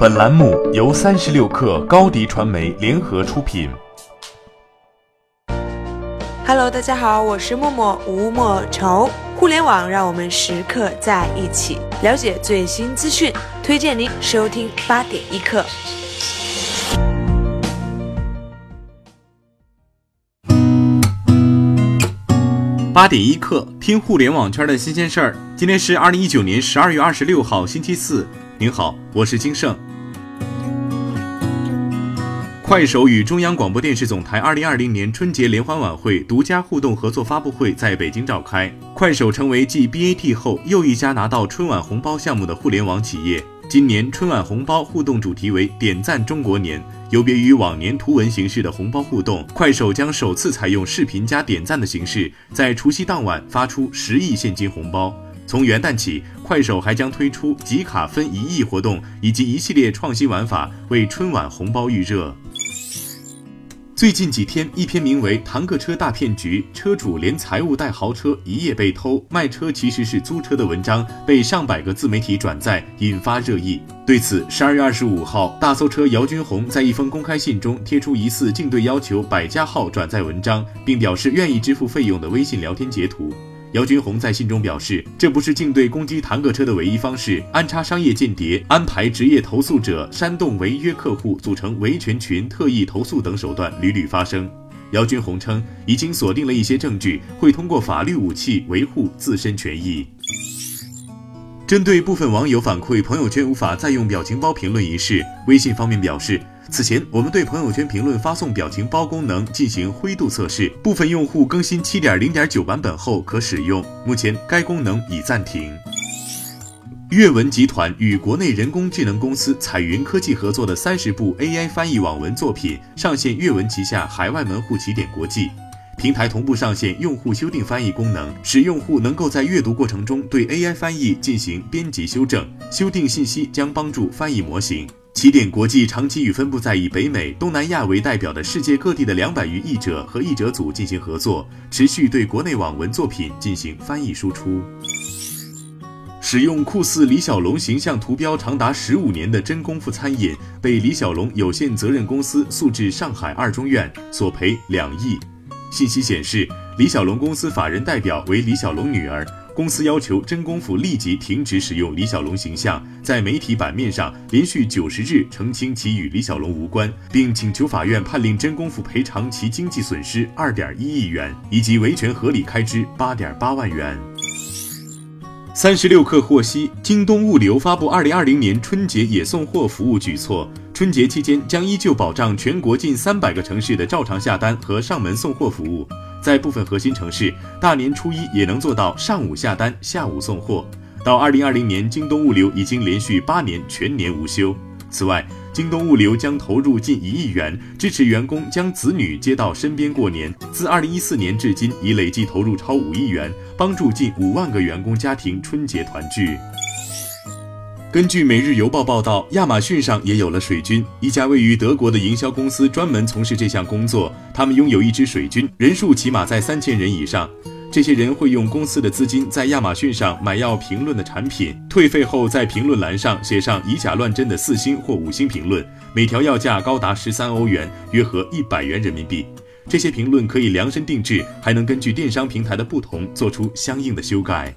本栏目由三十六氪高低传媒联合出品。Hello，大家好，我是默默吴莫愁。互联网让我们时刻在一起，了解最新资讯，推荐您收听八点一刻。八点一刻，听互联网圈的新鲜事儿。今天是二零一九年十二月二十六号，星期四。您好，我是金盛。快手与中央广播电视总台二零二零年春节联欢晚会独家互动合作发布会在北京召开。快手成为继 BAT 后又一家拿到春晚红包项目的互联网企业。今年春晚红包互动主题为“点赞中国年”，有别于往年图文形式的红包互动，快手将首次采用视频加点赞的形式，在除夕当晚发出十亿现金红包。从元旦起，快手还将推出集卡分一亿活动，以及一系列创新玩法，为春晚红包预热。最近几天，一篇名为《堂客车大骗局》，车主连财务带豪车一夜被偷，卖车其实是租车的文章被上百个自媒体转载，引发热议。对此，十二月二十五号，大搜车姚军红在一封公开信中贴出疑似竞对要求百家号转载文章，并表示愿意支付费用的微信聊天截图。姚军红在信中表示，这不是竞对攻击坦克车的唯一方式，安插商业间谍、安排职业投诉者、煽动违约客户、组成维权群、特意投诉等手段屡屡发生。姚军红称，已经锁定了一些证据，会通过法律武器维护自身权益。针对部分网友反馈朋友圈无法再用表情包评论一事，微信方面表示。此前，我们对朋友圈评论发送表情包功能进行灰度测试，部分用户更新七点零点九版本后可使用。目前该功能已暂停。阅文集团与国内人工智能公司彩云科技合作的三十部 AI 翻译网文作品上线阅文旗下海外门户起点国际平台，同步上线用户修订翻译功能，使用户能够在阅读过程中对 AI 翻译进行编辑修正，修订信息将帮助翻译模型。起点国际长期与分布在以北美、东南亚为代表的世界各地的两百余译者和译者组进行合作，持续对国内网文作品进行翻译输出。使用酷似李小龙形象图标长达十五年的真功夫餐饮被李小龙有限责任公司诉至上海二中院，索赔两亿。信息显示，李小龙公司法人代表为李小龙女儿。公司要求真功夫立即停止使用李小龙形象，在媒体版面上连续九十日澄清其与李小龙无关，并请求法院判令真功夫赔偿其经济损失二点一亿元以及维权合理开支八点八万元。三十六氪获悉，京东物流发布二零二零年春节也送货服务举措，春节期间将依旧保障全国近三百个城市的照常下单和上门送货服务。在部分核心城市，大年初一也能做到上午下单，下午送货。到二零二零年，京东物流已经连续八年全年无休。此外，京东物流将投入近一亿元，支持员工将子女接到身边过年。自二零一四年至今，已累计投入超五亿元，帮助近五万个员工家庭春节团聚。根据《每日邮报》报道，亚马逊上也有了水军。一家位于德国的营销公司专门从事这项工作。他们拥有一支水军，人数起码在三千人以上。这些人会用公司的资金在亚马逊上买要评论的产品，退费后在评论栏上写上以假乱真的四星或五星评论，每条要价高达十三欧元，约合一百元人民币。这些评论可以量身定制，还能根据电商平台的不同做出相应的修改。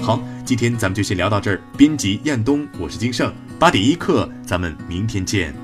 好。今天咱们就先聊到这儿。编辑：彦东，我是金盛。八点一刻，咱们明天见。